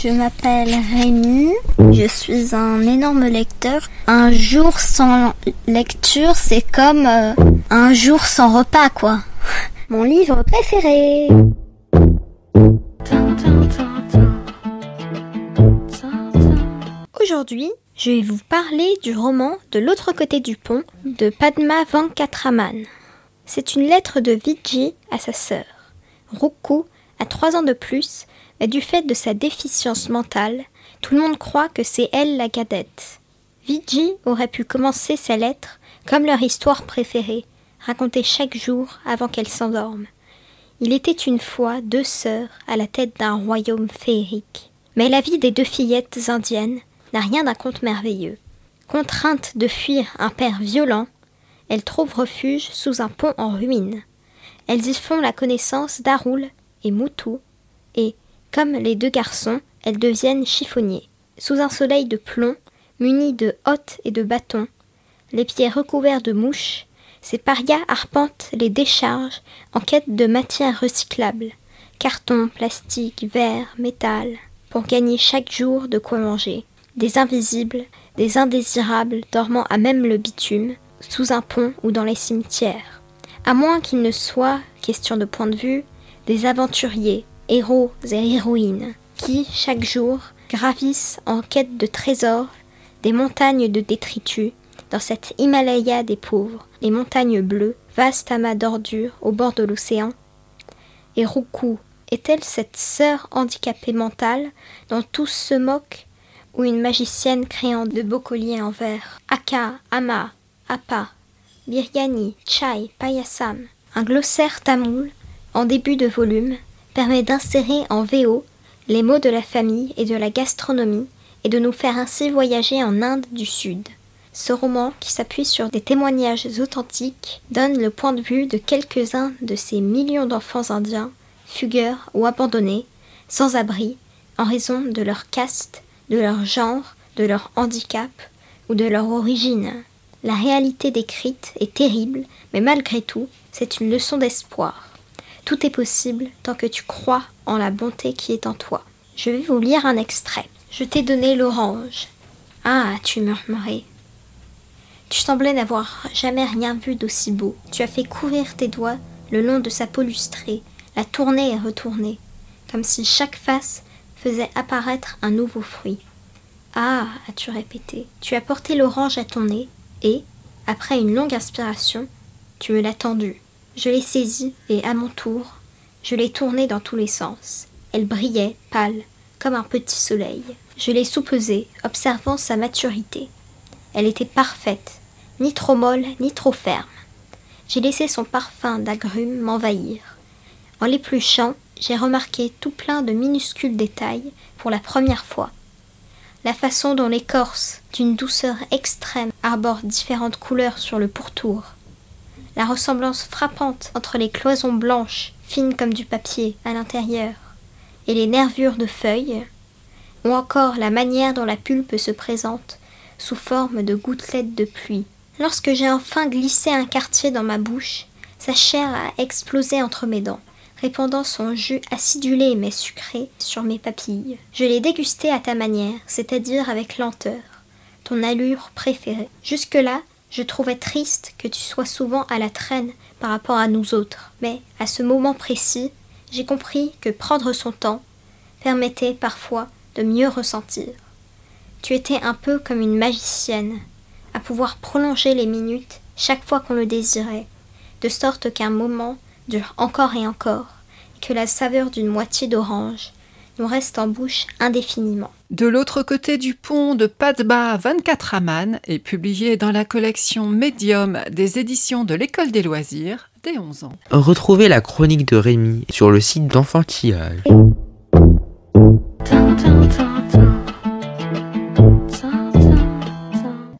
Je m'appelle Rémi, je suis un énorme lecteur. Un jour sans lecture, c'est comme euh, un jour sans repas, quoi. Mon livre préféré. Aujourd'hui, je vais vous parler du roman De l'autre côté du pont de Padma Venkatraman. C'est une lettre de Vijay à sa sœur. Ruku a trois ans de plus, mais du fait de sa déficience mentale, tout le monde croit que c'est elle la cadette. Vijay aurait pu commencer sa lettre comme leur histoire préférée, racontée chaque jour avant qu'elle s'endorme. Il était une fois deux sœurs à la tête d'un royaume féerique. Mais la vie des deux fillettes indiennes n'a rien d'un conte merveilleux. Contraintes de fuir un père violent, elles trouvent refuge sous un pont en ruine. Elles y font la connaissance d'Arul et Moutou, et, comme les deux garçons, elles deviennent chiffonniers. Sous un soleil de plomb, munis de hottes et de bâtons, les pieds recouverts de mouches, ces parias arpentent les décharges en quête de matières recyclables, carton, plastique, verre, métal, pour gagner chaque jour de quoi manger. Des invisibles, des indésirables dormant à même le bitume, sous un pont ou dans les cimetières. À moins qu'il ne soit, question de point de vue, des aventuriers, héros et héroïnes, qui, chaque jour, gravissent en quête de trésors des montagnes de détritus, dans cette Himalaya des pauvres, les montagnes bleues, vaste amas d'ordures au bord de l'océan. Et Ruku est-elle cette sœur handicapée mentale dont tous se moquent, ou une magicienne créant de beaux colliers en verre? Aka, Ama, Apa, Biryani, Chai, Payasam. Un glossaire tamoul, en début de volume, permet d'insérer en VO les mots de la famille et de la gastronomie et de nous faire ainsi voyager en Inde du Sud. Ce roman, qui s'appuie sur des témoignages authentiques, donne le point de vue de quelques-uns de ces millions d'enfants indiens, fugueurs ou abandonnés, sans abri, en raison de leur caste, de leur genre, de leur handicap ou de leur origine. La réalité décrite est terrible, mais malgré tout, c'est une leçon d'espoir. Tout est possible tant que tu crois en la bonté qui est en toi. Je vais vous lire un extrait. Je t'ai donné l'orange. Ah, tu murmurais. Tu semblais n'avoir jamais rien vu d'aussi beau. Tu as fait courir tes doigts le long de sa peau lustrée, la tourner et retourner, comme si chaque face faisait apparaître un nouveau fruit. Ah, as-tu répété. Tu as porté l'orange à ton nez, et, après une longue inspiration, tu me l'as tendue. Je l'ai saisie, et à mon tour, je l'ai tournée dans tous les sens. Elle brillait, pâle, comme un petit soleil. Je l'ai soupesée, observant sa maturité. Elle était parfaite, ni trop molle, ni trop ferme. J'ai laissé son parfum d'agrumes m'envahir. En l'épluchant, j'ai remarqué tout plein de minuscules détails pour la première fois. La façon dont l'écorce, d'une douceur extrême, arbore différentes couleurs sur le pourtour. La ressemblance frappante entre les cloisons blanches, fines comme du papier, à l'intérieur, et les nervures de feuilles, ou encore la manière dont la pulpe se présente sous forme de gouttelettes de pluie. Lorsque j'ai enfin glissé un quartier dans ma bouche, sa chair a explosé entre mes dents, répandant son jus acidulé mais sucré sur mes papilles. Je l'ai dégusté à ta manière, c'est-à-dire avec lenteur, ton allure préférée. Jusque-là, je trouvais triste que tu sois souvent à la traîne par rapport à nous autres, mais à ce moment précis, j'ai compris que prendre son temps permettait parfois de mieux ressentir. Tu étais un peu comme une magicienne, à pouvoir prolonger les minutes chaque fois qu'on le désirait, de sorte qu'un moment dure encore et encore, et que la saveur d'une moitié d'orange nous reste en bouche indéfiniment. De l'autre côté du pont de Padba 24 Aman est publié dans la collection Medium des éditions de l'École des loisirs des 11 ans. Retrouvez la chronique de Rémi sur le site d'enfantillage.